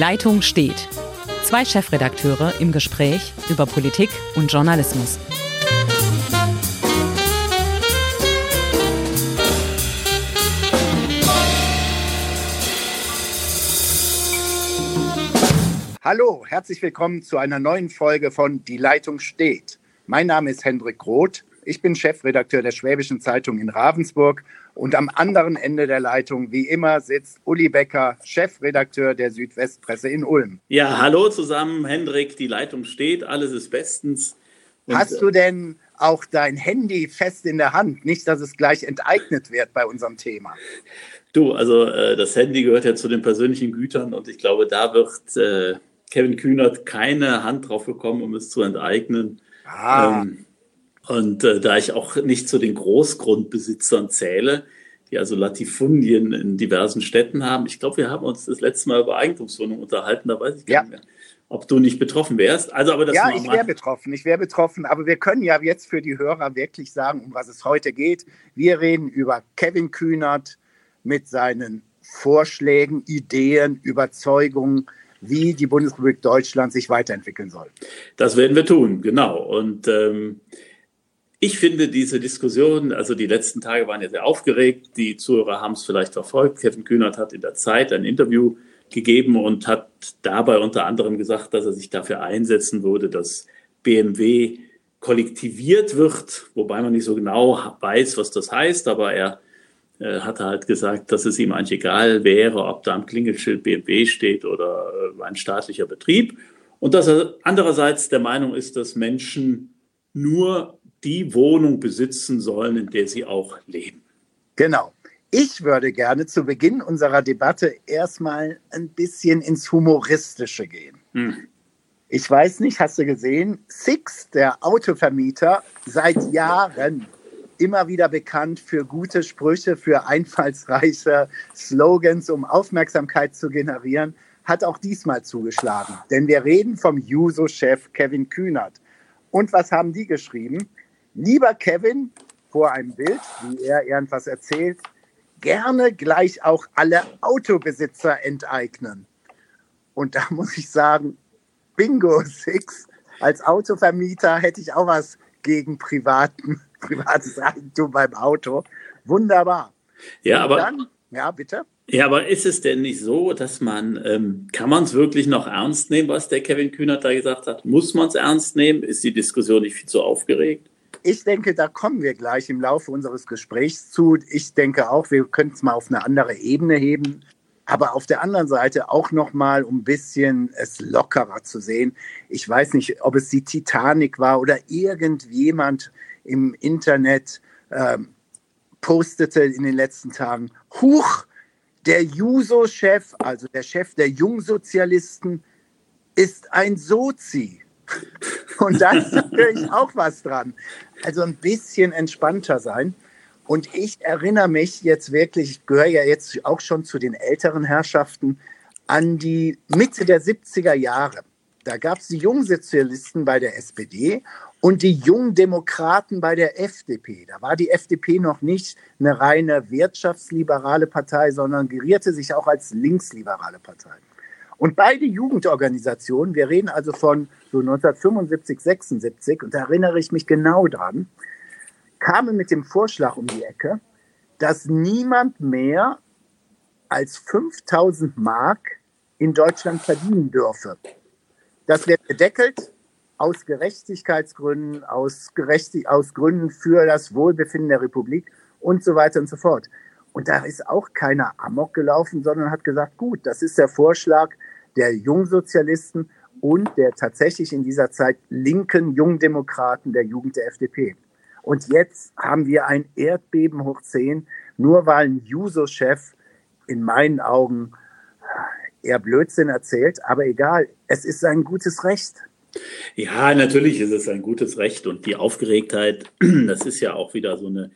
Leitung steht. Zwei Chefredakteure im Gespräch über Politik und Journalismus. Hallo, herzlich willkommen zu einer neuen Folge von Die Leitung steht. Mein Name ist Hendrik Roth. Ich bin Chefredakteur der Schwäbischen Zeitung in Ravensburg und am anderen Ende der Leitung, wie immer, sitzt Uli Becker, Chefredakteur der Südwestpresse in Ulm. Ja, hallo zusammen, Hendrik. Die Leitung steht, alles ist bestens. Und Hast du denn auch dein Handy fest in der Hand? Nicht, dass es gleich enteignet wird bei unserem Thema. Du, also äh, das Handy gehört ja zu den persönlichen Gütern und ich glaube, da wird äh, Kevin Kühnert keine Hand drauf bekommen, um es zu enteignen. Ah. Ähm, und äh, da ich auch nicht zu den Großgrundbesitzern zähle, die also Latifundien in diversen Städten haben, ich glaube, wir haben uns das letzte Mal über Eigentumswohnungen unterhalten, da weiß ich gar ja. nicht mehr ob du nicht betroffen wärst. Also, aber das ja, ich wäre betroffen, ich wäre betroffen, aber wir können ja jetzt für die Hörer wirklich sagen, um was es heute geht. Wir reden über Kevin Kühnert mit seinen Vorschlägen, Ideen, Überzeugungen, wie die Bundesrepublik Deutschland sich weiterentwickeln soll. Das werden wir tun, genau. Und ähm, ich finde diese Diskussion, also die letzten Tage waren ja sehr aufgeregt. Die Zuhörer haben es vielleicht verfolgt. Kevin Kühnert hat in der Zeit ein Interview gegeben und hat dabei unter anderem gesagt, dass er sich dafür einsetzen würde, dass BMW kollektiviert wird, wobei man nicht so genau weiß, was das heißt, aber er äh, hatte halt gesagt, dass es ihm eigentlich egal wäre, ob da am Klingelschild BMW steht oder äh, ein staatlicher Betrieb. Und dass er andererseits der Meinung ist, dass Menschen nur die Wohnung besitzen sollen, in der sie auch leben. Genau. Ich würde gerne zu Beginn unserer Debatte erstmal ein bisschen ins Humoristische gehen. Hm. Ich weiß nicht, hast du gesehen, Six, der Autovermieter, seit Jahren immer wieder bekannt für gute Sprüche, für einfallsreiche Slogans, um Aufmerksamkeit zu generieren, hat auch diesmal zugeschlagen. Denn wir reden vom Juso-Chef Kevin Kühnert. Und was haben die geschrieben? Lieber Kevin, vor einem Bild, wie er irgendwas erzählt, gerne gleich auch alle Autobesitzer enteignen. Und da muss ich sagen, Bingo Six, als Autovermieter hätte ich auch was gegen privaten privates Eigentum beim Auto. Wunderbar. Ja, aber. Dann, ja, bitte. Ja, aber ist es denn nicht so, dass man, ähm, kann man es wirklich noch ernst nehmen, was der Kevin Kühnert da gesagt hat? Muss man es ernst nehmen? Ist die Diskussion nicht viel zu aufgeregt? Ich denke, da kommen wir gleich im Laufe unseres Gesprächs zu. Ich denke auch, wir können es mal auf eine andere Ebene heben. Aber auf der anderen Seite auch noch mal, um ein bisschen es lockerer zu sehen. Ich weiß nicht, ob es die Titanic war oder irgendjemand, im Internet ähm, postete in den letzten Tagen, Huch, der Juso-Chef, also der Chef der Jungsozialisten, ist ein Sozi. Und da ist natürlich auch was dran. Also ein bisschen entspannter sein. Und ich erinnere mich jetzt wirklich, ich gehöre ja jetzt auch schon zu den älteren Herrschaften, an die Mitte der 70er Jahre. Da gab es die Jungsozialisten bei der SPD und die Jungdemokraten bei der FDP. Da war die FDP noch nicht eine reine wirtschaftsliberale Partei, sondern gerierte sich auch als linksliberale Partei. Und beide Jugendorganisationen, wir reden also von so 1975, 76, und da erinnere ich mich genau dran, kamen mit dem Vorschlag um die Ecke, dass niemand mehr als 5000 Mark in Deutschland verdienen dürfe. Das wird gedeckelt aus Gerechtigkeitsgründen, aus, Gerechtig aus Gründen für das Wohlbefinden der Republik und so weiter und so fort. Und da ist auch keiner Amok gelaufen, sondern hat gesagt, gut, das ist der Vorschlag der Jungsozialisten und der tatsächlich in dieser Zeit linken Jungdemokraten der Jugend der FDP. Und jetzt haben wir ein Erdbeben hoch 10, nur weil ein Juso-Chef in meinen Augen eher Blödsinn erzählt, aber egal, es ist sein gutes Recht. Ja, natürlich ist es ein gutes Recht und die Aufgeregtheit, das ist ja auch wieder so eine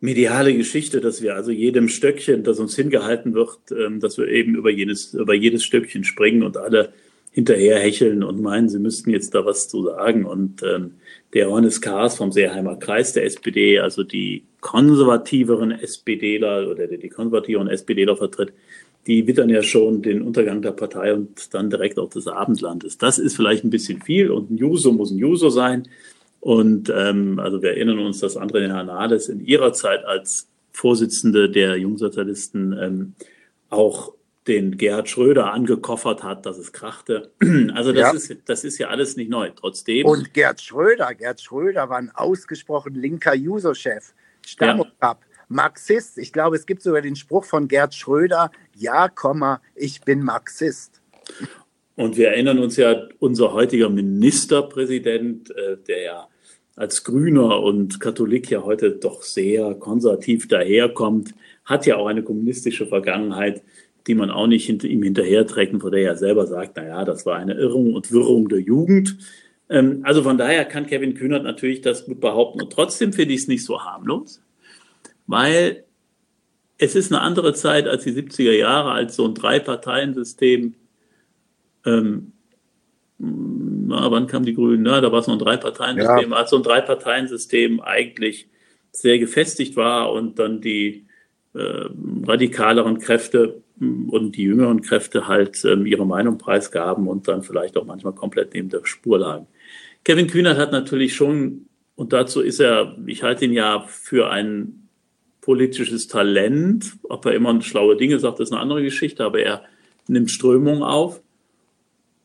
mediale Geschichte, dass wir also jedem Stöckchen, das uns hingehalten wird, ähm, dass wir eben über jedes, über jedes Stöckchen springen und alle hinterher hecheln und meinen, sie müssten jetzt da was zu sagen. Und ähm, der Johannes Kahrs vom Seeheimer Kreis der SPD, also die konservativeren SPDler oder die konservativeren SPDler vertritt, die wittern ja schon den Untergang der Partei und dann direkt auch des Abendlandes. Das ist vielleicht ein bisschen viel und ein Juso muss ein Juso sein. Und ähm, also wir erinnern uns, dass André Hernandez in ihrer Zeit als Vorsitzende der Jungsozialisten ähm, auch den Gerhard Schröder angekoffert hat, dass es krachte. Also das, ja. ist, das ist ja alles nicht neu. Trotzdem. Und Gerhard Schröder, Gerhard Schröder war ein ausgesprochen linker Juso-Chef, Stammkap, ja. Marxist. Ich glaube, es gibt sogar den Spruch von Gerhard Schröder, ja, Komma, ich bin Marxist. Und wir erinnern uns ja, unser heutiger Ministerpräsident, äh, der ja als Grüner und Katholik ja heute doch sehr konservativ daherkommt, hat ja auch eine kommunistische Vergangenheit die man auch nicht hinter ihm hinterherträgt und von der er selber sagt, naja, das war eine Irrung und Wirrung der Jugend. Ähm, also von daher kann Kevin Kühnert natürlich das gut behaupten. Und trotzdem finde ich es nicht so harmlos, weil es ist eine andere Zeit als die 70er Jahre, als so ein Drei-Parteien-System. Ähm, na, wann kamen die Grünen? Na, da war es noch ein Drei-Parteien-System, ja. als so ein Drei-Parteien-System eigentlich sehr gefestigt war und dann die äh, radikaleren Kräfte und die jüngeren Kräfte halt ähm, ihre Meinung preisgaben und dann vielleicht auch manchmal komplett neben der Spur lagen. Kevin Kühnert hat natürlich schon, und dazu ist er, ich halte ihn ja für ein politisches Talent. Ob er immer schlaue Dinge sagt, ist eine andere Geschichte, aber er nimmt Strömungen auf.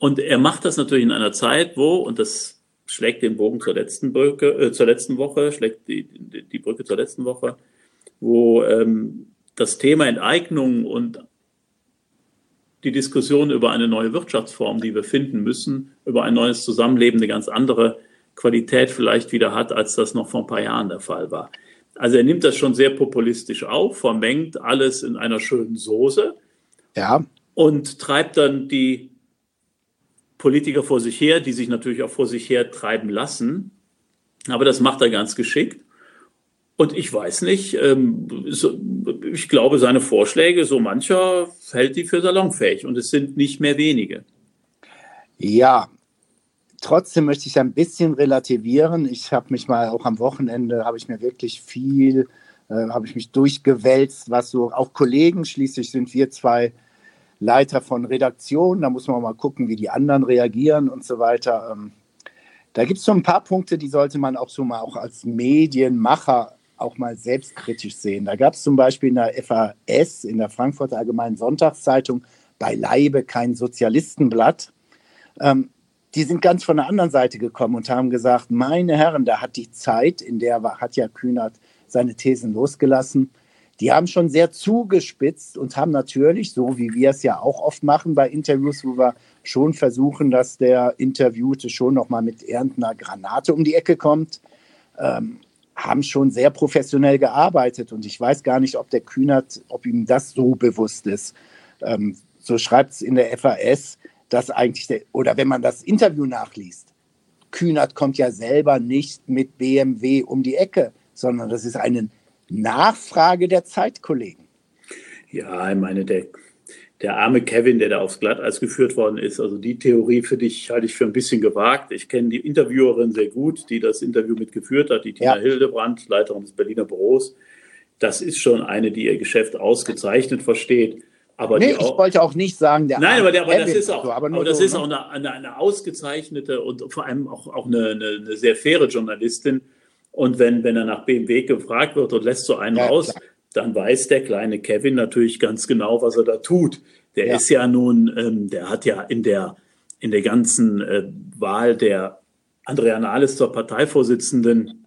Und er macht das natürlich in einer Zeit, wo, und das schlägt den Bogen zur letzten Brücke, äh, zur letzten Woche, schlägt die, die Brücke zur letzten Woche, wo ähm, das Thema Enteignung und die Diskussion über eine neue Wirtschaftsform, die wir finden müssen, über ein neues Zusammenleben eine ganz andere Qualität vielleicht wieder hat, als das noch vor ein paar Jahren der Fall war. Also er nimmt das schon sehr populistisch auf, vermengt alles in einer schönen Soße ja. und treibt dann die Politiker vor sich her, die sich natürlich auch vor sich her treiben lassen. Aber das macht er ganz geschickt. Und ich weiß nicht, ähm, ich glaube, seine Vorschläge, so mancher hält die für salonfähig und es sind nicht mehr wenige. Ja, trotzdem möchte ich ein bisschen relativieren. Ich habe mich mal auch am Wochenende, habe ich mir wirklich viel, äh, habe ich mich durchgewälzt, was so auch Kollegen, schließlich sind wir zwei Leiter von Redaktionen, da muss man mal gucken, wie die anderen reagieren und so weiter. Ähm, da gibt es so ein paar Punkte, die sollte man auch so mal auch als Medienmacher auch mal selbstkritisch sehen. Da gab es zum Beispiel in der FAS, in der Frankfurter Allgemeinen Sonntagszeitung, beileibe kein Sozialistenblatt. Ähm, die sind ganz von der anderen Seite gekommen und haben gesagt, meine Herren, da hat die Zeit, in der war, hat ja Kühnert seine Thesen losgelassen, die haben schon sehr zugespitzt und haben natürlich, so wie wir es ja auch oft machen bei Interviews, wo wir schon versuchen, dass der Interviewte schon noch mal mit irgendeiner Granate um die Ecke kommt, ähm, haben schon sehr professionell gearbeitet und ich weiß gar nicht, ob der Kühnert, ob ihm das so bewusst ist. Ähm, so schreibt es in der FAS, dass eigentlich, der, oder wenn man das Interview nachliest, Kühnert kommt ja selber nicht mit BMW um die Ecke, sondern das ist eine Nachfrage der Zeitkollegen. Ja, ich meine, der der arme Kevin, der da aufs Glatteis geführt worden ist. Also die Theorie für dich halte ich für ein bisschen gewagt. Ich kenne die Interviewerin sehr gut, die das Interview mitgeführt hat, die Tina ja. Hildebrand, Leiterin des Berliner Büros. Das ist schon eine, die ihr Geschäft ausgezeichnet versteht. Aber nee, auch, ich wollte auch nicht sagen, der Nein, aber, der, aber das ist auch, so, aber aber das so, ist ne? auch eine, eine, eine, ausgezeichnete und vor allem auch, auch eine, eine, eine, sehr faire Journalistin. Und wenn, wenn er nach BMW gefragt wird und lässt so einen ja, raus, klar dann weiß der kleine Kevin natürlich ganz genau, was er da tut. Der ja. ist ja nun, ähm, der hat ja in der, in der ganzen äh, Wahl der Andrea Nahles zur Parteivorsitzenden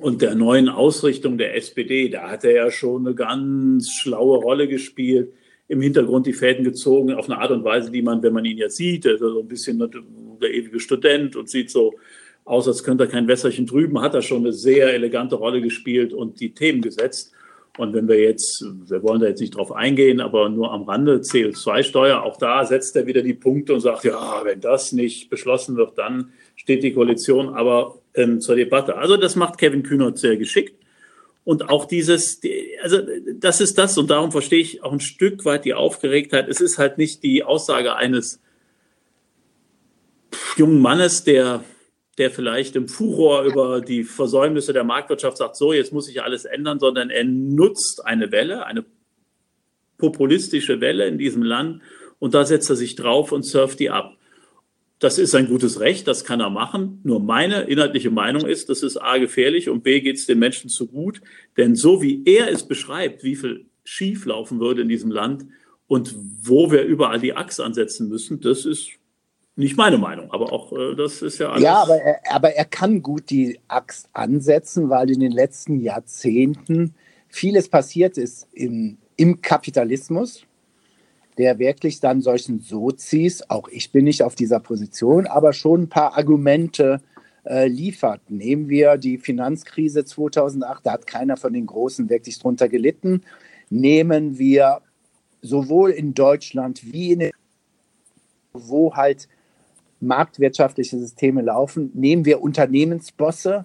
und der neuen Ausrichtung der SPD, da hat er ja schon eine ganz schlaue Rolle gespielt, im Hintergrund die Fäden gezogen, auf eine Art und Weise, die man, wenn man ihn jetzt sieht, also so ein bisschen der ewige Student und sieht so aus, als könnte er kein Wässerchen drüben, hat er schon eine sehr elegante Rolle gespielt und die Themen gesetzt. Und wenn wir jetzt, wir wollen da jetzt nicht drauf eingehen, aber nur am Rande CO2-Steuer, auch da setzt er wieder die Punkte und sagt, ja, wenn das nicht beschlossen wird, dann steht die Koalition aber ähm, zur Debatte. Also das macht Kevin Kühnert sehr geschickt. Und auch dieses, also das ist das, und darum verstehe ich auch ein Stück weit die Aufgeregtheit. Es ist halt nicht die Aussage eines jungen Mannes, der der vielleicht im Furor über die Versäumnisse der Marktwirtschaft sagt, so, jetzt muss sich alles ändern, sondern er nutzt eine Welle, eine populistische Welle in diesem Land und da setzt er sich drauf und surft die ab. Das ist ein gutes Recht, das kann er machen. Nur meine inhaltliche Meinung ist, das ist A gefährlich und B geht es den Menschen zu gut. Denn so wie er es beschreibt, wie viel schief laufen würde in diesem Land und wo wir überall die Axt ansetzen müssen, das ist nicht meine Meinung, aber auch äh, das ist ja alles. Ja, aber er, aber er kann gut die Axt ansetzen, weil in den letzten Jahrzehnten vieles passiert ist im, im Kapitalismus, der wirklich dann solchen Sozis, auch ich bin nicht auf dieser Position, aber schon ein paar Argumente äh, liefert. Nehmen wir die Finanzkrise 2008, da hat keiner von den Großen wirklich drunter gelitten. Nehmen wir sowohl in Deutschland wie in den wo halt marktwirtschaftliche Systeme laufen, nehmen wir Unternehmensbosse,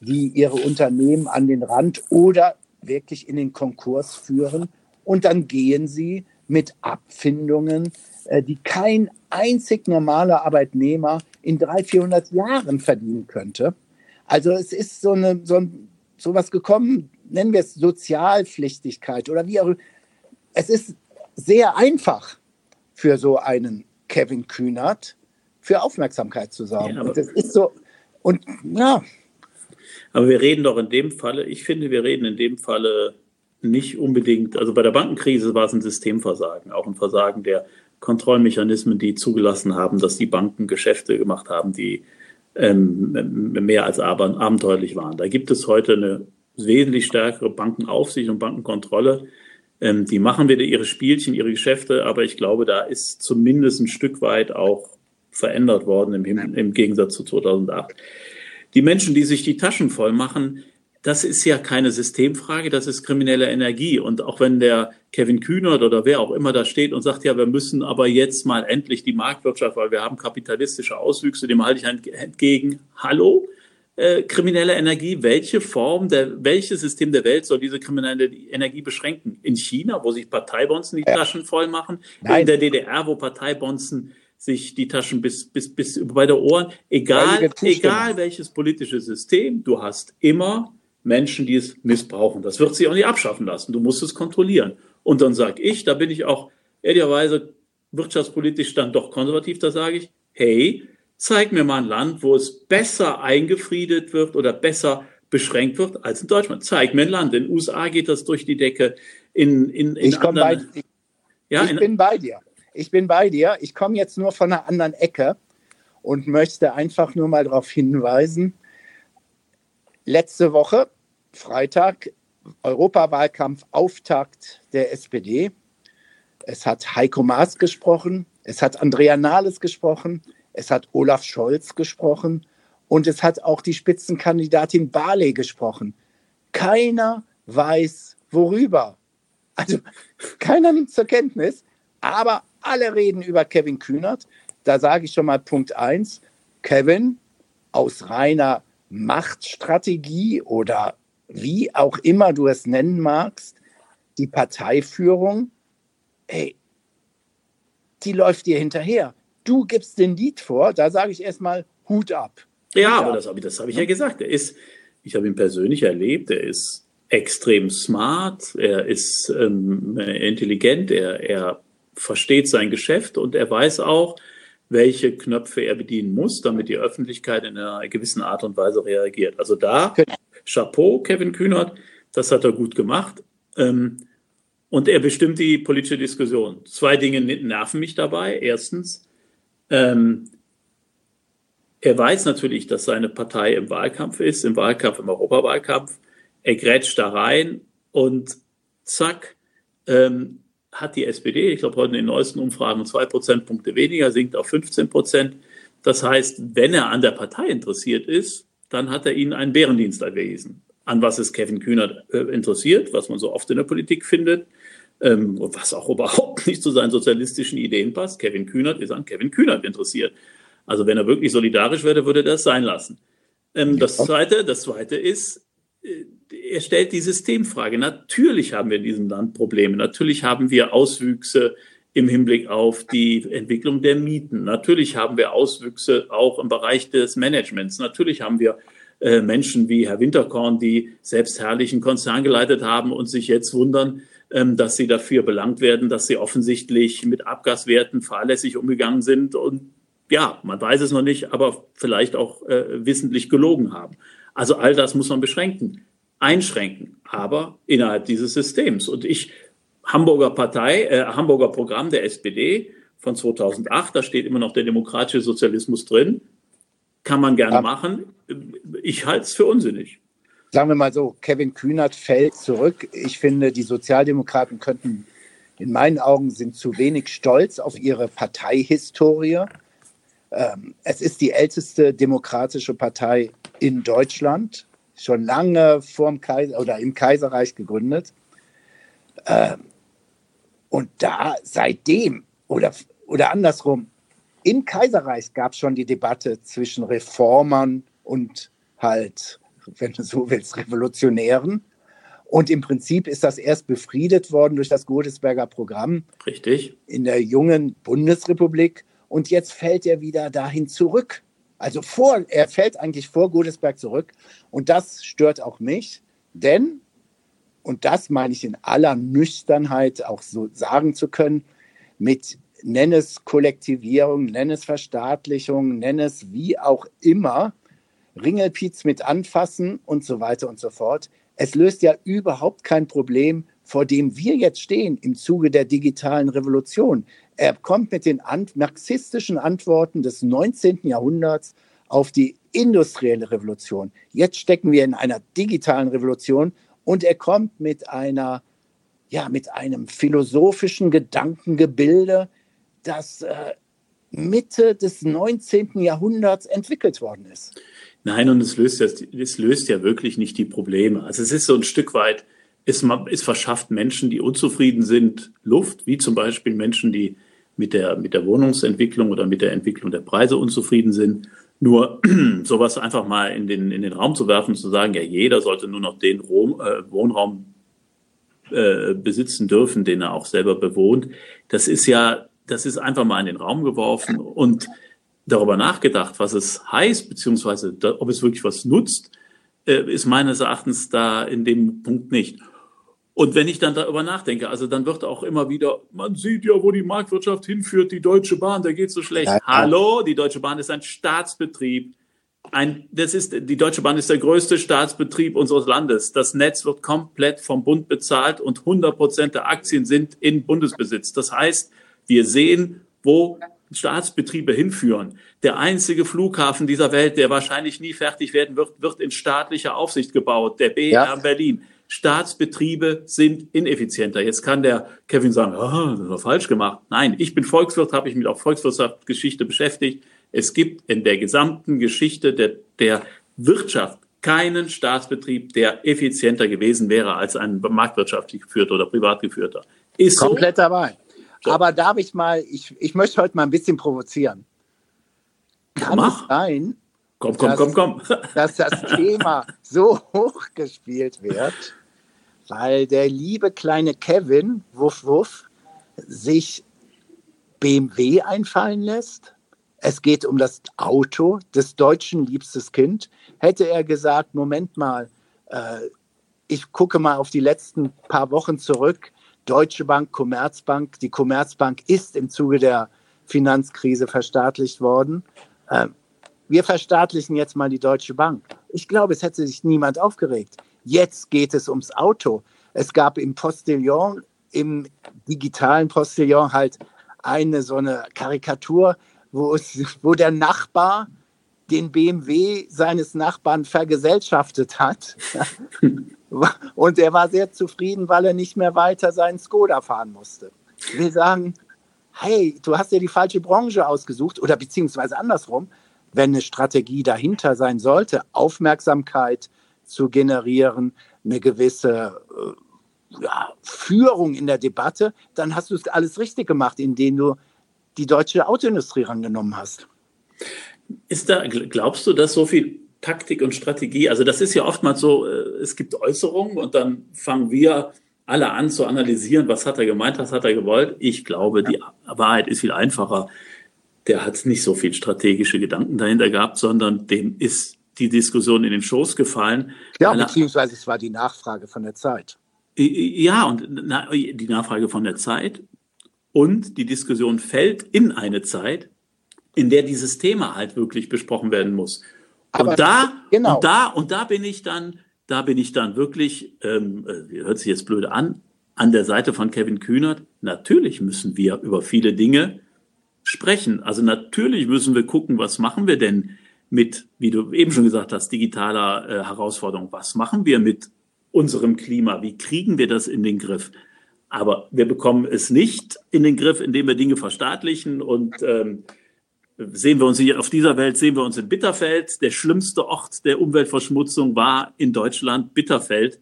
die ihre Unternehmen an den Rand oder wirklich in den Konkurs führen und dann gehen sie mit Abfindungen, äh, die kein einzig normaler Arbeitnehmer in 300, 400 Jahren verdienen könnte. Also es ist so, eine, so, ein, so was gekommen, nennen wir es Sozialpflichtigkeit oder wie auch. Es ist sehr einfach für so einen Kevin Kühnert, für Aufmerksamkeit zu sorgen. Ja, und das ist so, und ja. Aber wir reden doch in dem Falle, ich finde, wir reden in dem Falle nicht unbedingt, also bei der Bankenkrise war es ein Systemversagen, auch ein Versagen der Kontrollmechanismen, die zugelassen haben, dass die Banken Geschäfte gemacht haben, die ähm, mehr als abenteuerlich waren. Da gibt es heute eine wesentlich stärkere Bankenaufsicht und Bankenkontrolle. Ähm, die machen wieder ihre Spielchen, ihre Geschäfte, aber ich glaube, da ist zumindest ein Stück weit auch verändert worden im, im Gegensatz zu 2008. Die Menschen, die sich die Taschen voll machen, das ist ja keine Systemfrage, das ist kriminelle Energie. Und auch wenn der Kevin Kühnert oder wer auch immer da steht und sagt, ja, wir müssen aber jetzt mal endlich die Marktwirtschaft, weil wir haben kapitalistische Auswüchse, dem halte ich entgegen. Hallo? Äh, kriminelle Energie, welche Form, der, welches System der Welt soll diese kriminelle Energie beschränken? In China, wo sich Parteibonzen die ja. Taschen voll machen? Nein. In der DDR, wo Parteibonzen sich die Taschen bis, bis, bis bei der Ohren, egal, egal welches politische System, du hast immer Menschen, die es missbrauchen. Das wird sich auch nicht abschaffen lassen. Du musst es kontrollieren. Und dann sage ich, da bin ich auch ehrlicherweise wirtschaftspolitisch dann doch konservativ, da sage ich, hey, zeig mir mal ein Land, wo es besser eingefriedet wird oder besser beschränkt wird als in Deutschland. Zeig mir ein Land. In den USA geht das durch die Decke. In, in, in ich bei, ich, ja, ich bin bei dir. Ich bin bei dir. Ich komme jetzt nur von einer anderen Ecke und möchte einfach nur mal darauf hinweisen, letzte Woche, Freitag, Europawahlkampf Auftakt der SPD. Es hat Heiko Maas gesprochen, es hat Andrea Nahles gesprochen, es hat Olaf Scholz gesprochen und es hat auch die Spitzenkandidatin Barley gesprochen. Keiner weiß worüber. Also keiner nimmt zur Kenntnis, aber alle reden über Kevin Kühnert. Da sage ich schon mal Punkt eins: Kevin aus reiner Machtstrategie oder wie auch immer du es nennen magst, die Parteiführung, ey, die läuft dir hinterher. Du gibst den Lied vor, da sage ich erstmal Hut ab. Ja, Hut aber ab. das, das habe ich ja gesagt. Er ist, ich habe ihn persönlich erlebt, er ist extrem smart, er ist ähm, intelligent, er, er versteht sein Geschäft und er weiß auch, welche Knöpfe er bedienen muss, damit die Öffentlichkeit in einer gewissen Art und Weise reagiert. Also da, Chapeau, Kevin Kühnert, das hat er gut gemacht. Ähm, und er bestimmt die politische Diskussion. Zwei Dinge nerven mich dabei. Erstens, ähm, er weiß natürlich, dass seine Partei im Wahlkampf ist, im Wahlkampf, im Europawahlkampf. Er grätscht da rein und zack, ähm, hat die SPD, ich glaube heute in den neuesten Umfragen, zwei Prozentpunkte weniger, sinkt auf 15 Prozent. Das heißt, wenn er an der Partei interessiert ist, dann hat er ihnen einen Bärendienst erwiesen. An was ist Kevin Kühnert äh, interessiert, was man so oft in der Politik findet, ähm, und was auch überhaupt nicht zu seinen sozialistischen Ideen passt. Kevin Kühnert ist an Kevin Kühnert interessiert. Also wenn er wirklich solidarisch wäre, würde er das sein lassen. Ähm, das zweite, das zweite ist, äh, er stellt die Systemfrage. Natürlich haben wir in diesem Land Probleme. Natürlich haben wir Auswüchse im Hinblick auf die Entwicklung der Mieten. Natürlich haben wir Auswüchse auch im Bereich des Managements. Natürlich haben wir äh, Menschen wie Herr Winterkorn, die selbst herrlichen Konzern geleitet haben und sich jetzt wundern, ähm, dass sie dafür belangt werden, dass sie offensichtlich mit Abgaswerten fahrlässig umgegangen sind und ja, man weiß es noch nicht, aber vielleicht auch äh, wissentlich gelogen haben. Also all das muss man beschränken, einschränken, aber innerhalb dieses Systems. Und ich, Hamburger Partei, äh, Hamburger Programm der SPD von 2008, da steht immer noch der demokratische Sozialismus drin, kann man gerne aber machen. Ich halte es für unsinnig. Sagen wir mal so, Kevin Kühnert fällt zurück. Ich finde, die Sozialdemokraten könnten in meinen Augen sind zu wenig stolz auf ihre Parteihistorie. Ähm, es ist die älteste demokratische Partei in Deutschland, schon lange vorm Kaiser oder im Kaiserreich gegründet. Ähm, und da seitdem oder, oder andersrum, im Kaiserreich gab es schon die Debatte zwischen Reformern und halt, wenn du so willst, Revolutionären. Und im Prinzip ist das erst befriedet worden durch das Godesberger Programm. Richtig. In der jungen Bundesrepublik und jetzt fällt er wieder dahin zurück. Also vor, er fällt eigentlich vor Godesberg zurück und das stört auch mich, denn, und das meine ich in aller Nüchternheit auch so sagen zu können, mit nenn es Kollektivierung, nenn es Verstaatlichung, nenn es wie auch immer, Ringelpiez mit anfassen und so weiter und so fort. Es löst ja überhaupt kein Problem, vor dem wir jetzt stehen im Zuge der digitalen Revolution. Er kommt mit den marxistischen Antworten des 19. Jahrhunderts auf die industrielle Revolution. Jetzt stecken wir in einer digitalen Revolution und er kommt mit einer, ja, mit einem philosophischen Gedankengebilde, das äh, Mitte des 19. Jahrhunderts entwickelt worden ist. Nein, und es löst, es löst ja wirklich nicht die Probleme. Also es ist so ein Stück weit, es, es verschafft Menschen, die unzufrieden sind, Luft, wie zum Beispiel Menschen, die mit der, mit der Wohnungsentwicklung oder mit der Entwicklung der Preise unzufrieden sind. Nur sowas einfach mal in den, in den Raum zu werfen, zu sagen, ja, jeder sollte nur noch den Rom, äh, Wohnraum äh, besitzen dürfen, den er auch selber bewohnt, das ist ja, das ist einfach mal in den Raum geworfen und darüber nachgedacht, was es heißt, beziehungsweise ob es wirklich was nutzt, äh, ist meines Erachtens da in dem Punkt nicht. Und wenn ich dann darüber nachdenke, also dann wird auch immer wieder, man sieht ja, wo die Marktwirtschaft hinführt, die Deutsche Bahn, da geht so schlecht. Ja, ja. Hallo, die Deutsche Bahn ist ein Staatsbetrieb. Ein, das ist, die Deutsche Bahn ist der größte Staatsbetrieb unseres Landes. Das Netz wird komplett vom Bund bezahlt und 100 Prozent der Aktien sind in Bundesbesitz. Das heißt, wir sehen, wo Staatsbetriebe hinführen. Der einzige Flughafen dieser Welt, der wahrscheinlich nie fertig werden wird, wird in staatlicher Aufsicht gebaut, der BR ja. Berlin. Staatsbetriebe sind ineffizienter. Jetzt kann der Kevin sagen, oh, das war falsch gemacht. Nein, ich bin Volkswirt, habe ich mich auch Volkswirtschaftsgeschichte beschäftigt. Es gibt in der gesamten Geschichte der, der Wirtschaft keinen Staatsbetrieb, der effizienter gewesen wäre als ein marktwirtschaftlich geführter oder privat geführter. Ist komplett so? dabei. Aber darf ich mal, ich, ich möchte heute mal ein bisschen provozieren. Kann Mach. es sein, komm, komm, dass, komm, komm. dass das Thema so hochgespielt wird, weil der liebe kleine Kevin, wuff, wuff, sich BMW einfallen lässt. Es geht um das Auto des Deutschen liebstes Kind. Hätte er gesagt, Moment mal, äh, ich gucke mal auf die letzten paar Wochen zurück. Deutsche Bank, Commerzbank. Die Commerzbank ist im Zuge der Finanzkrise verstaatlicht worden. Äh, wir verstaatlichen jetzt mal die Deutsche Bank. Ich glaube, es hätte sich niemand aufgeregt. Jetzt geht es ums Auto. Es gab im Postillon, im digitalen Postillon halt eine so eine Karikatur, wo, es, wo der Nachbar den BMW seines Nachbarn vergesellschaftet hat. Und er war sehr zufrieden, weil er nicht mehr weiter seinen Skoda fahren musste. Ich will sagen, hey, du hast ja die falsche Branche ausgesucht oder beziehungsweise andersrum, wenn eine Strategie dahinter sein sollte, Aufmerksamkeit zu generieren, eine gewisse äh, ja, Führung in der Debatte, dann hast du es alles richtig gemacht, indem du die deutsche Autoindustrie rangenommen hast. Ist da, glaubst du, dass so viel Taktik und Strategie, also das ist ja oftmals so, äh, es gibt Äußerungen und dann fangen wir alle an zu analysieren, was hat er gemeint, was hat er gewollt. Ich glaube, die Wahrheit ist viel einfacher. Der hat nicht so viel strategische Gedanken dahinter gehabt, sondern dem ist die Diskussion in den Schoß gefallen. Ja, beziehungsweise es war die Nachfrage von der Zeit. Ja, und die Nachfrage von der Zeit und die Diskussion fällt in eine Zeit, in der dieses Thema halt wirklich besprochen werden muss. Aber und da, genau. und da, und da bin ich dann, da bin ich dann wirklich, ähm, äh, hört sich jetzt blöd an, an der Seite von Kevin Kühnert. Natürlich müssen wir über viele Dinge sprechen. Also natürlich müssen wir gucken, was machen wir denn mit, wie du eben schon gesagt hast, digitaler äh, Herausforderung. Was machen wir mit unserem Klima? Wie kriegen wir das in den Griff? Aber wir bekommen es nicht in den Griff, indem wir Dinge verstaatlichen und ähm, sehen wir uns hier auf dieser Welt, sehen wir uns in Bitterfeld. Der schlimmste Ort der Umweltverschmutzung war in Deutschland Bitterfeld.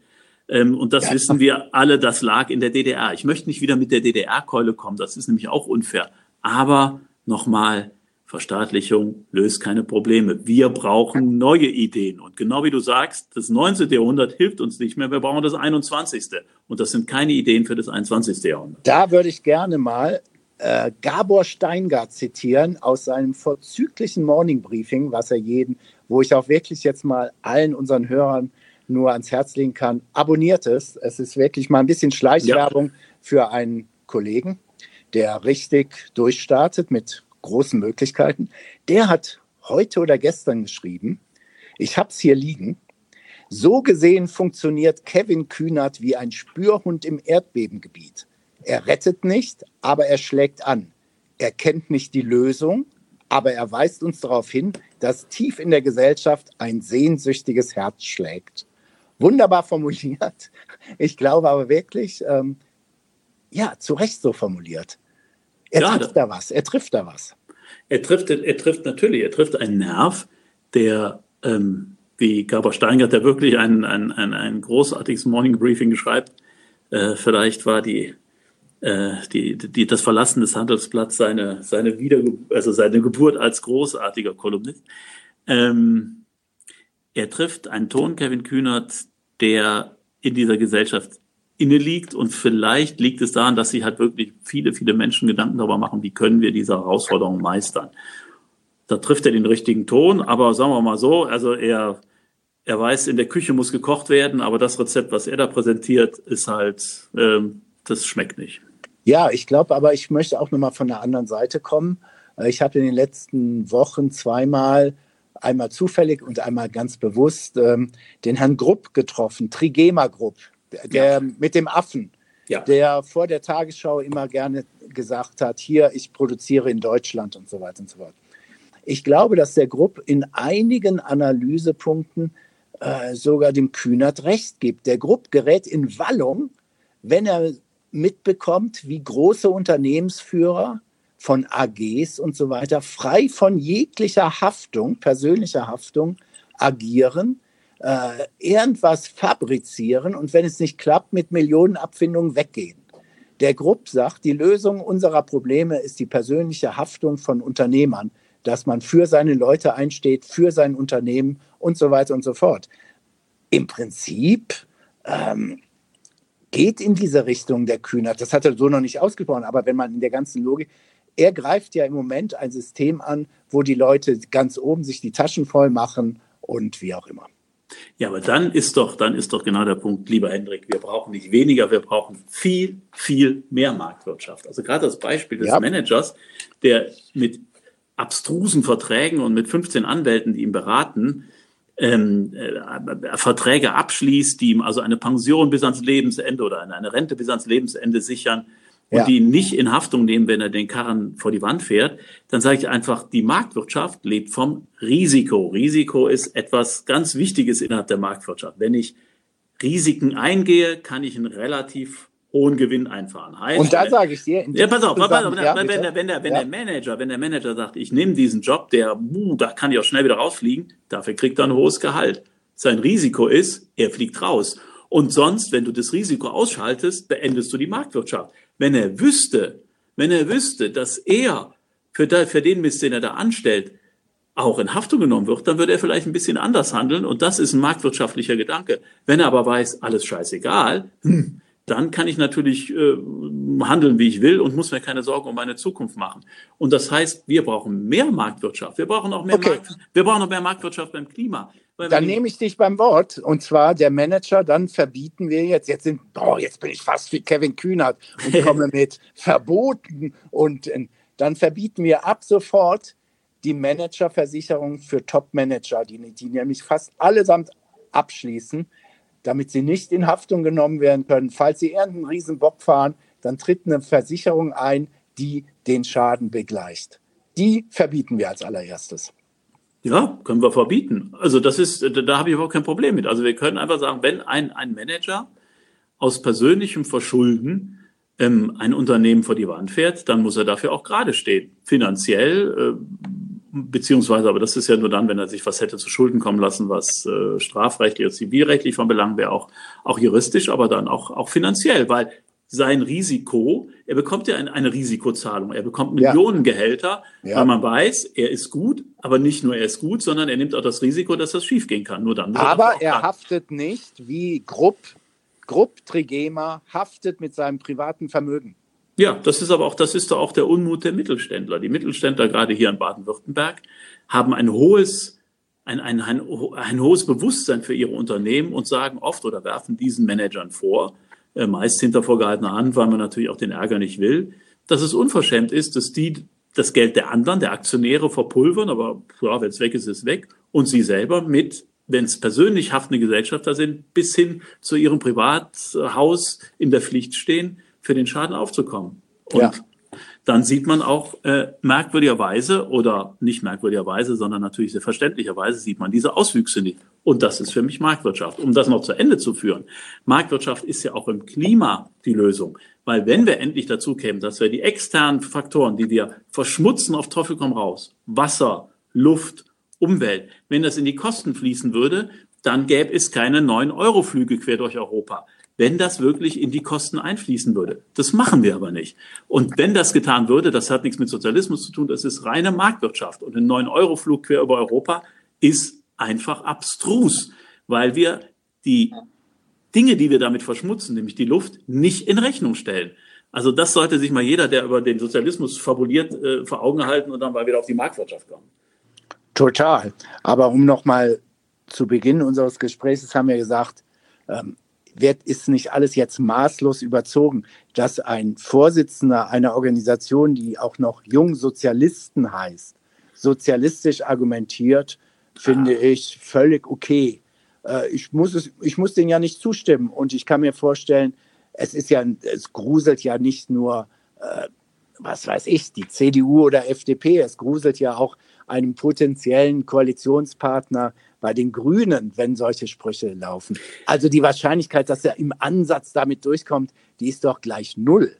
Ähm, und das ja. wissen wir alle, das lag in der DDR. Ich möchte nicht wieder mit der DDR-Keule kommen, das ist nämlich auch unfair. Aber nochmal, Verstaatlichung löst keine Probleme. Wir brauchen neue Ideen. Und genau wie du sagst, das 19. Jahrhundert hilft uns nicht mehr. Wir brauchen das 21. Und das sind keine Ideen für das 21. Jahrhundert. Da würde ich gerne mal äh, Gabor Steingart zitieren aus seinem vorzüglichen Morning Briefing, was er jeden, wo ich auch wirklich jetzt mal allen unseren Hörern nur ans Herz legen kann. Abonniert es. Es ist wirklich mal ein bisschen Schleichwerbung ja. für einen Kollegen, der richtig durchstartet mit großen Möglichkeiten. Der hat heute oder gestern geschrieben, ich habe es hier liegen, so gesehen funktioniert Kevin Kühnert wie ein Spürhund im Erdbebengebiet. Er rettet nicht, aber er schlägt an. Er kennt nicht die Lösung, aber er weist uns darauf hin, dass tief in der Gesellschaft ein sehnsüchtiges Herz schlägt. Wunderbar formuliert. Ich glaube aber wirklich, ähm, ja, zu Recht so formuliert. Er ja, trifft da was, er trifft da was. Er trifft, er trifft natürlich, er trifft einen Nerv, der, ähm, wie Gabor Steingart, der wirklich ein, ein, ein, ein großartiges Morning Briefing schreibt, äh, vielleicht war die, äh, die, die, das Verlassen des Handelsblatts seine, seine, also seine Geburt als großartiger Kolumnist. Ähm, er trifft einen Ton, Kevin Kühnert, der in dieser Gesellschaft inne liegt. Und vielleicht liegt es daran, dass sich halt wirklich viele, viele Menschen Gedanken darüber machen, wie können wir diese Herausforderung meistern. Da trifft er den richtigen Ton, aber sagen wir mal so, also er, er weiß, in der Küche muss gekocht werden, aber das Rezept, was er da präsentiert, ist halt, ähm, das schmeckt nicht. Ja, ich glaube, aber ich möchte auch nochmal von der anderen Seite kommen. Ich habe in den letzten Wochen zweimal einmal zufällig und einmal ganz bewusst ähm, den Herrn Grupp getroffen, Trigema Grupp der ja. mit dem Affen, ja. der vor der Tagesschau immer gerne gesagt hat, hier, ich produziere in Deutschland und so weiter und so fort. Ich glaube, dass der Grupp in einigen Analysepunkten äh, sogar dem Kühnert recht gibt. Der Grupp gerät in Wallung, wenn er mitbekommt, wie große Unternehmensführer von AGs und so weiter frei von jeglicher Haftung, persönlicher Haftung agieren äh, irgendwas fabrizieren und wenn es nicht klappt, mit Millionenabfindungen weggehen. Der Grupp sagt, die Lösung unserer Probleme ist die persönliche Haftung von Unternehmern, dass man für seine Leute einsteht, für sein Unternehmen und so weiter und so fort. Im Prinzip ähm, geht in diese Richtung der Kühnert. Das hat er so noch nicht ausgesprochen, aber wenn man in der ganzen Logik, er greift ja im Moment ein System an, wo die Leute ganz oben sich die Taschen voll machen und wie auch immer. Ja, aber dann ist doch, dann ist doch genau der Punkt, lieber Hendrik, wir brauchen nicht weniger, wir brauchen viel, viel mehr Marktwirtschaft. Also gerade das Beispiel des ja. Managers, der mit abstrusen Verträgen und mit 15 Anwälten, die ihn beraten, ähm, äh, Verträge abschließt, die ihm also eine Pension bis ans Lebensende oder eine Rente bis ans Lebensende sichern, und ja. die nicht in Haftung nehmen, wenn er den Karren vor die Wand fährt, dann sage ich einfach, die Marktwirtschaft lebt vom Risiko. Risiko ist etwas ganz Wichtiges innerhalb der Marktwirtschaft. Wenn ich Risiken eingehe, kann ich einen relativ hohen Gewinn einfahren. Heißt, und da sage ich dir, ja, pass auf, pass auf ja, wenn, der, wenn, der, wenn ja. der Manager, wenn der Manager sagt, ich nehme diesen Job, der, uh, da kann ich auch schnell wieder rausfliegen, dafür kriegt er ein hohes Gehalt. Sein Risiko ist, er fliegt raus. Und sonst, wenn du das Risiko ausschaltest, beendest du die Marktwirtschaft. Wenn er wüsste, wenn er wüsste, dass er für, den Mist, den er da anstellt, auch in Haftung genommen wird, dann würde er vielleicht ein bisschen anders handeln. Und das ist ein marktwirtschaftlicher Gedanke. Wenn er aber weiß, alles scheißegal, hm, dann kann ich natürlich äh, handeln, wie ich will und muss mir keine Sorgen um meine Zukunft machen. Und das heißt, wir brauchen mehr Marktwirtschaft. Wir brauchen auch mehr, okay. Markt, wir brauchen auch mehr Marktwirtschaft beim Klima. Dann nehme ich dich beim Wort. Und zwar der Manager, dann verbieten wir jetzt, jetzt sind, oh, jetzt bin ich fast wie Kevin Kühnert und komme mit Verboten und äh, dann verbieten wir ab sofort die Managerversicherung für Top-Manager, die, die nämlich fast allesamt abschließen, damit sie nicht in Haftung genommen werden können. Falls sie irgendeinen Riesenbock fahren, dann tritt eine Versicherung ein, die den Schaden begleicht. Die verbieten wir als allererstes. Ja, können wir verbieten. Also das ist, da habe ich überhaupt kein Problem mit. Also wir können einfach sagen, wenn ein, ein Manager aus persönlichem Verschulden ähm, ein Unternehmen vor die Wand fährt, dann muss er dafür auch gerade stehen. Finanziell, äh, beziehungsweise, aber das ist ja nur dann, wenn er sich was hätte zu Schulden kommen lassen, was äh, strafrechtlich oder zivilrechtlich von Belang wäre, auch, auch juristisch, aber dann auch, auch finanziell, weil sein Risiko, er bekommt ja eine, Risikozahlung, er bekommt Millionengehälter, ja. weil man weiß, er ist gut, aber nicht nur er ist gut, sondern er nimmt auch das Risiko, dass das schiefgehen kann. Nur dann. Aber er, er haftet nicht wie Grupp, Grupp Trigema haftet mit seinem privaten Vermögen. Ja, das ist aber auch, das ist doch auch der Unmut der Mittelständler. Die Mittelständler, gerade hier in Baden-Württemberg, haben ein hohes, ein, ein, ein, ein hohes Bewusstsein für ihre Unternehmen und sagen oft oder werfen diesen Managern vor, meist hinter vorgehaltener Hand, weil man natürlich auch den Ärger nicht will, dass es unverschämt ist, dass die das Geld der anderen, der Aktionäre verpulvern, aber ja, wenn es weg ist, ist es weg, und sie selber mit, wenn es persönlich haftende Gesellschafter sind, bis hin zu ihrem Privathaus in der Pflicht stehen, für den Schaden aufzukommen. Und ja. Dann sieht man auch äh, merkwürdigerweise oder nicht merkwürdigerweise, sondern natürlich sehr verständlicherweise sieht man diese Auswüchse nicht. Und das ist für mich Marktwirtschaft. Um das noch zu Ende zu führen. Marktwirtschaft ist ja auch im Klima die Lösung. Weil wenn wir endlich dazu kämen, dass wir die externen Faktoren, die wir verschmutzen auf Teufel komm raus, Wasser, Luft, Umwelt, wenn das in die Kosten fließen würde, dann gäbe es keine 9-Euro-Flüge quer durch Europa wenn das wirklich in die Kosten einfließen würde. Das machen wir aber nicht. Und wenn das getan würde, das hat nichts mit Sozialismus zu tun, das ist reine Marktwirtschaft. Und ein 9-Euro-Flug quer über Europa ist einfach abstrus, weil wir die Dinge, die wir damit verschmutzen, nämlich die Luft, nicht in Rechnung stellen. Also das sollte sich mal jeder, der über den Sozialismus fabuliert, äh, vor Augen halten und dann mal wieder auf die Marktwirtschaft kommen. Total. Aber um nochmal zu Beginn unseres Gesprächs haben wir gesagt, ähm, wird, ist nicht alles jetzt maßlos überzogen, dass ein Vorsitzender einer Organisation, die auch noch Jungsozialisten heißt, sozialistisch argumentiert, finde ah. ich völlig okay. Äh, ich, muss es, ich muss denen ja nicht zustimmen und ich kann mir vorstellen, es ist ja, es gruselt ja nicht nur, äh, was weiß ich, die CDU oder FDP, es gruselt ja auch einem potenziellen Koalitionspartner bei den Grünen, wenn solche Sprüche laufen. Also die Wahrscheinlichkeit, dass er im Ansatz damit durchkommt, die ist doch gleich null.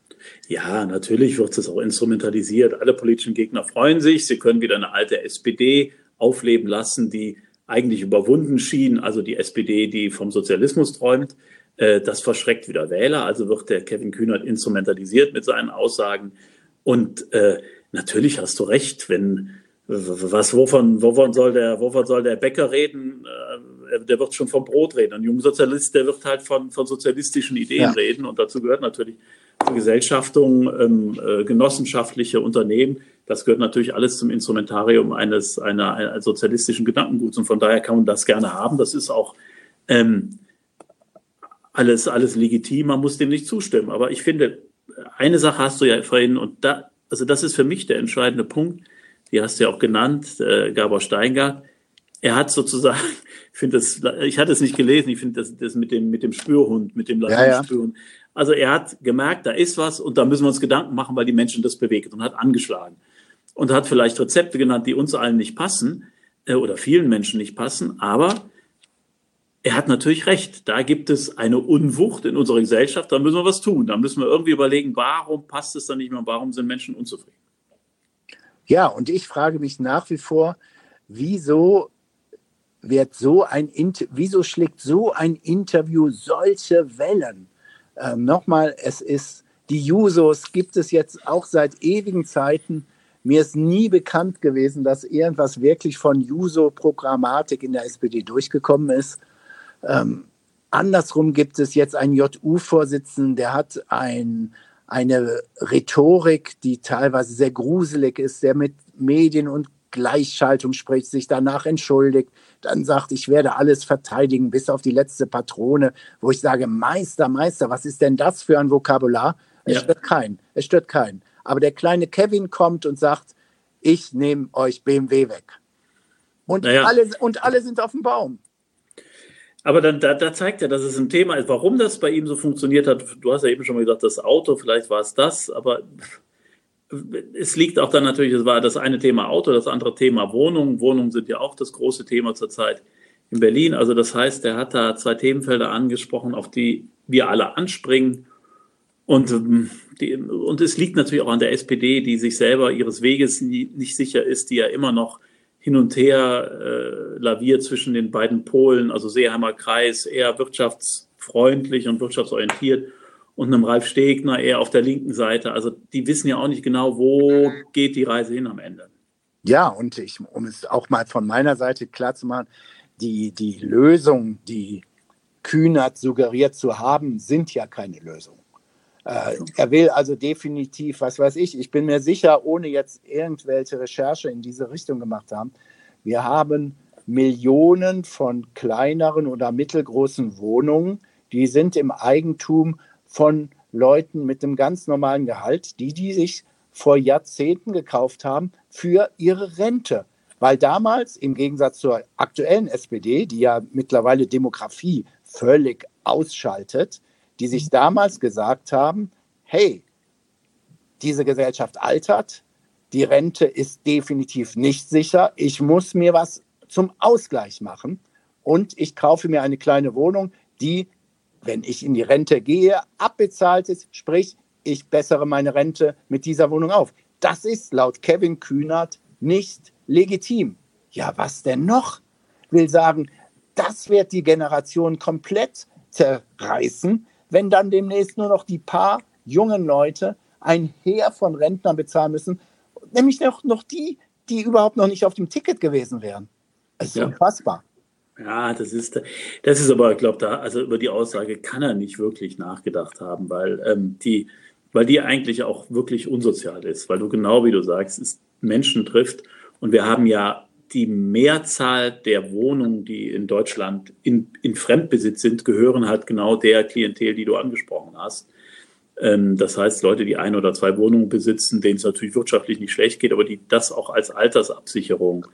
Ja, natürlich wird es auch instrumentalisiert. Alle politischen Gegner freuen sich. Sie können wieder eine alte SPD aufleben lassen, die eigentlich überwunden schien, also die SPD, die vom Sozialismus träumt. Äh, das verschreckt wieder Wähler. Also wird der Kevin Kühnert instrumentalisiert mit seinen Aussagen. Und äh, natürlich hast du recht, wenn was, wovon, wovon, soll der, wovon soll der Bäcker reden? Äh, der wird schon vom Brot reden. Ein Jungsozialist, der wird halt von, von sozialistischen Ideen ja. reden. Und dazu gehört natürlich Vergesellschaftung, ähm, äh, genossenschaftliche Unternehmen. Das gehört natürlich alles zum Instrumentarium eines einer, einer sozialistischen Gedankenguts. Und von daher kann man das gerne haben. Das ist auch ähm, alles, alles legitim. Man muss dem nicht zustimmen. Aber ich finde, eine Sache hast du ja vorhin, und da, also das ist für mich der entscheidende Punkt die hast du ja auch genannt, äh, Gabor Steingart. Er hat sozusagen, ich finde das, ich hatte es nicht gelesen, ich finde das, das mit dem, mit dem Spürhund, mit dem Lateinspürhund. Ja, ja. Also er hat gemerkt, da ist was und da müssen wir uns Gedanken machen, weil die Menschen das bewegt und hat angeschlagen. Und hat vielleicht Rezepte genannt, die uns allen nicht passen äh, oder vielen Menschen nicht passen, aber er hat natürlich recht. Da gibt es eine Unwucht in unserer Gesellschaft, da müssen wir was tun. Da müssen wir irgendwie überlegen, warum passt es dann nicht mehr, warum sind Menschen unzufrieden. Ja, und ich frage mich nach wie vor, wieso wird so ein wieso schlägt so ein Interview solche Wellen? Ähm, Nochmal, es ist die Jusos gibt es jetzt auch seit ewigen Zeiten. Mir ist nie bekannt gewesen, dass irgendwas wirklich von Juso-Programmatik in der SPD durchgekommen ist. Ähm, Andersrum gibt es jetzt einen JU-Vorsitzenden, der hat ein, eine Rhetorik, die teilweise sehr gruselig ist, der mit Medien und Gleichschaltung spricht, sich danach entschuldigt, dann sagt, ich werde alles verteidigen bis auf die letzte Patrone, wo ich sage, Meister, Meister, was ist denn das für ein Vokabular? Es ja. stört keinen, es stört keinen. Aber der kleine Kevin kommt und sagt, ich nehme euch BMW weg. Und, naja. alle, und alle sind auf dem Baum. Aber dann, da, da zeigt er, dass es ein Thema ist, warum das bei ihm so funktioniert hat. Du hast ja eben schon mal gesagt, das Auto, vielleicht war es das, aber es liegt auch dann natürlich, es war das eine Thema Auto, das andere Thema Wohnung. Wohnungen sind ja auch das große Thema zurzeit in Berlin. Also das heißt, er hat da zwei Themenfelder angesprochen, auf die wir alle anspringen. Und, die, und es liegt natürlich auch an der SPD, die sich selber ihres Weges nie, nicht sicher ist, die ja immer noch hin und her äh, laviert zwischen den beiden Polen, also Seeheimer Kreis eher wirtschaftsfreundlich und wirtschaftsorientiert und einem Ralf Stegner eher auf der linken Seite. Also die wissen ja auch nicht genau, wo geht die Reise hin am Ende. Ja, und ich, um es auch mal von meiner Seite klar zu machen, die, die Lösung, die Kühnert suggeriert zu haben, sind ja keine Lösung. Äh, er will also definitiv, was weiß ich, ich bin mir sicher, ohne jetzt irgendwelche Recherche in diese Richtung gemacht haben, wir haben Millionen von kleineren oder mittelgroßen Wohnungen, die sind im Eigentum von Leuten mit einem ganz normalen Gehalt, die die sich vor Jahrzehnten gekauft haben für ihre Rente. Weil damals, im Gegensatz zur aktuellen SPD, die ja mittlerweile Demografie völlig ausschaltet, die sich mhm. damals gesagt haben, hey, diese Gesellschaft altert, die Rente ist definitiv nicht sicher, ich muss mir was zum Ausgleich machen und ich kaufe mir eine kleine Wohnung, die, wenn ich in die Rente gehe, abbezahlt ist, sprich, ich bessere meine Rente mit dieser Wohnung auf. Das ist laut Kevin Kühnert nicht legitim. Ja, was denn noch? Will sagen, das wird die Generation komplett zerreißen, wenn dann demnächst nur noch die paar jungen Leute ein Heer von Rentnern bezahlen müssen, nämlich noch, noch die, die überhaupt noch nicht auf dem Ticket gewesen wären. Das ist ja. unfassbar. Ja, das ist, das ist aber, ich glaube, da, also über die Aussage kann er nicht wirklich nachgedacht haben, weil ähm, die, weil die eigentlich auch wirklich unsozial ist, weil du genau wie du sagst, es Menschen trifft. Und wir haben ja die Mehrzahl der Wohnungen, die in Deutschland in, in Fremdbesitz sind, gehören halt genau der Klientel, die du angesprochen hast. Ähm, das heißt, Leute, die ein oder zwei Wohnungen besitzen, denen es natürlich wirtschaftlich nicht schlecht geht, aber die das auch als Altersabsicherung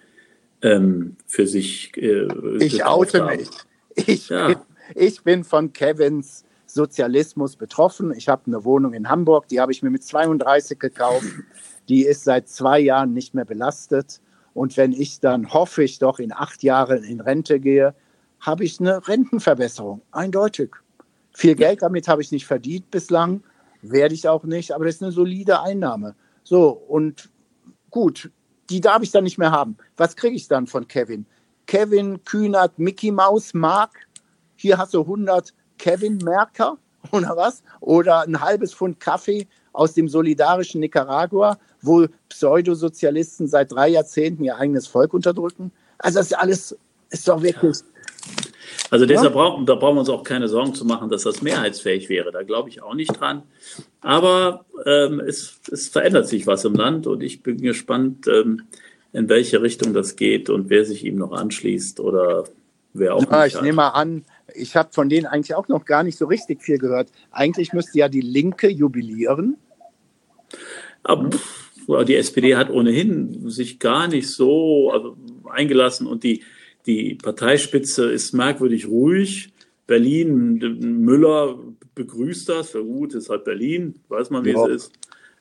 ähm, für sich. Äh, ich oute haben. mich. Ich, ja. bin, ich bin von Kevins Sozialismus betroffen. Ich habe eine Wohnung in Hamburg, die habe ich mir mit 32 gekauft. Die ist seit zwei Jahren nicht mehr belastet. Und wenn ich dann hoffe ich doch in acht Jahren in Rente gehe, habe ich eine Rentenverbesserung, eindeutig. Viel Geld damit habe ich nicht verdient bislang, werde ich auch nicht, aber das ist eine solide Einnahme. So, und gut, die darf ich dann nicht mehr haben. Was kriege ich dann von Kevin? Kevin Kühnert Mickey Maus Mark. Hier hast du 100 Kevin Merker oder was? Oder ein halbes Pfund Kaffee aus dem solidarischen Nicaragua, wo Pseudosozialisten seit drei Jahrzehnten ihr eigenes Volk unterdrücken. Also das ist alles, ist doch wirklich. Also deshalb ja? brauchen, da brauchen wir uns auch keine Sorgen zu machen, dass das mehrheitsfähig wäre. Da glaube ich auch nicht dran. Aber ähm, es, es, verändert sich was im Land und ich bin gespannt, ähm, in welche Richtung das geht und wer sich ihm noch anschließt oder wer auch. Ja, ich nehme mal an, ich habe von denen eigentlich auch noch gar nicht so richtig viel gehört. Eigentlich müsste ja die Linke jubilieren. Aber, die SPD hat ohnehin sich gar nicht so also, eingelassen und die, die Parteispitze ist merkwürdig ruhig. Berlin, Müller begrüßt das. Ja gut, ist halt Berlin, weiß man, wie ja. es ist.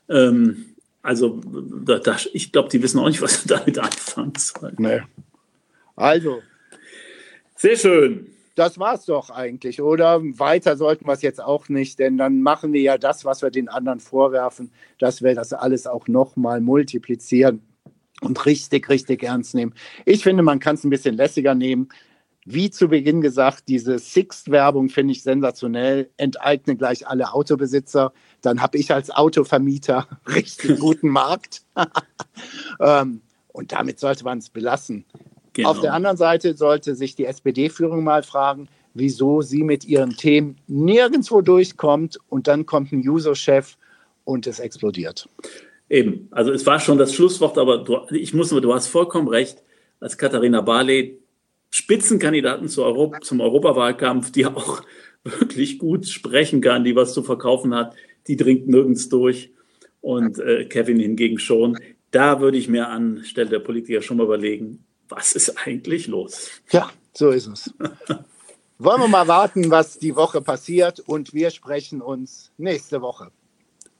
Ähm, also da, da, ich glaube, die wissen auch nicht, was sie damit anfangen sollen. Nee. Also. Sehr schön das war's doch eigentlich, oder? Weiter sollten wir es jetzt auch nicht, denn dann machen wir ja das, was wir den anderen vorwerfen, dass wir das alles auch nochmal multiplizieren und richtig, richtig ernst nehmen. Ich finde, man kann es ein bisschen lässiger nehmen. Wie zu Beginn gesagt, diese Sixt-Werbung finde ich sensationell. Enteigne gleich alle Autobesitzer. Dann habe ich als Autovermieter richtig guten Markt. ähm, und damit sollte man es belassen. Genau. Auf der anderen Seite sollte sich die SPD-Führung mal fragen, wieso sie mit ihren Themen nirgendwo durchkommt und dann kommt ein Juso-Chef und es explodiert. Eben, also es war schon das Schlusswort, aber du, ich muss nur, du hast vollkommen recht, als Katharina Barley Spitzenkandidaten zu Europa, zum Europawahlkampf, die auch wirklich gut sprechen kann, die was zu verkaufen hat, die dringt nirgends durch und äh, Kevin hingegen schon. Da würde ich mir anstelle der Politiker schon mal überlegen, was ist eigentlich los? Ja, so ist es. Wollen wir mal warten, was die Woche passiert und wir sprechen uns nächste Woche.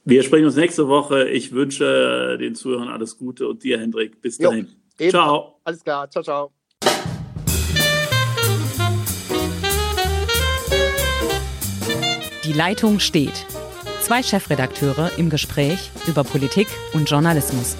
Wir sprechen uns nächste Woche. Ich wünsche den Zuhörern alles Gute und dir, Hendrik. Bis dahin. Jo, ciao. Alles klar. Ciao, ciao. Die Leitung steht. Zwei Chefredakteure im Gespräch über Politik und Journalismus.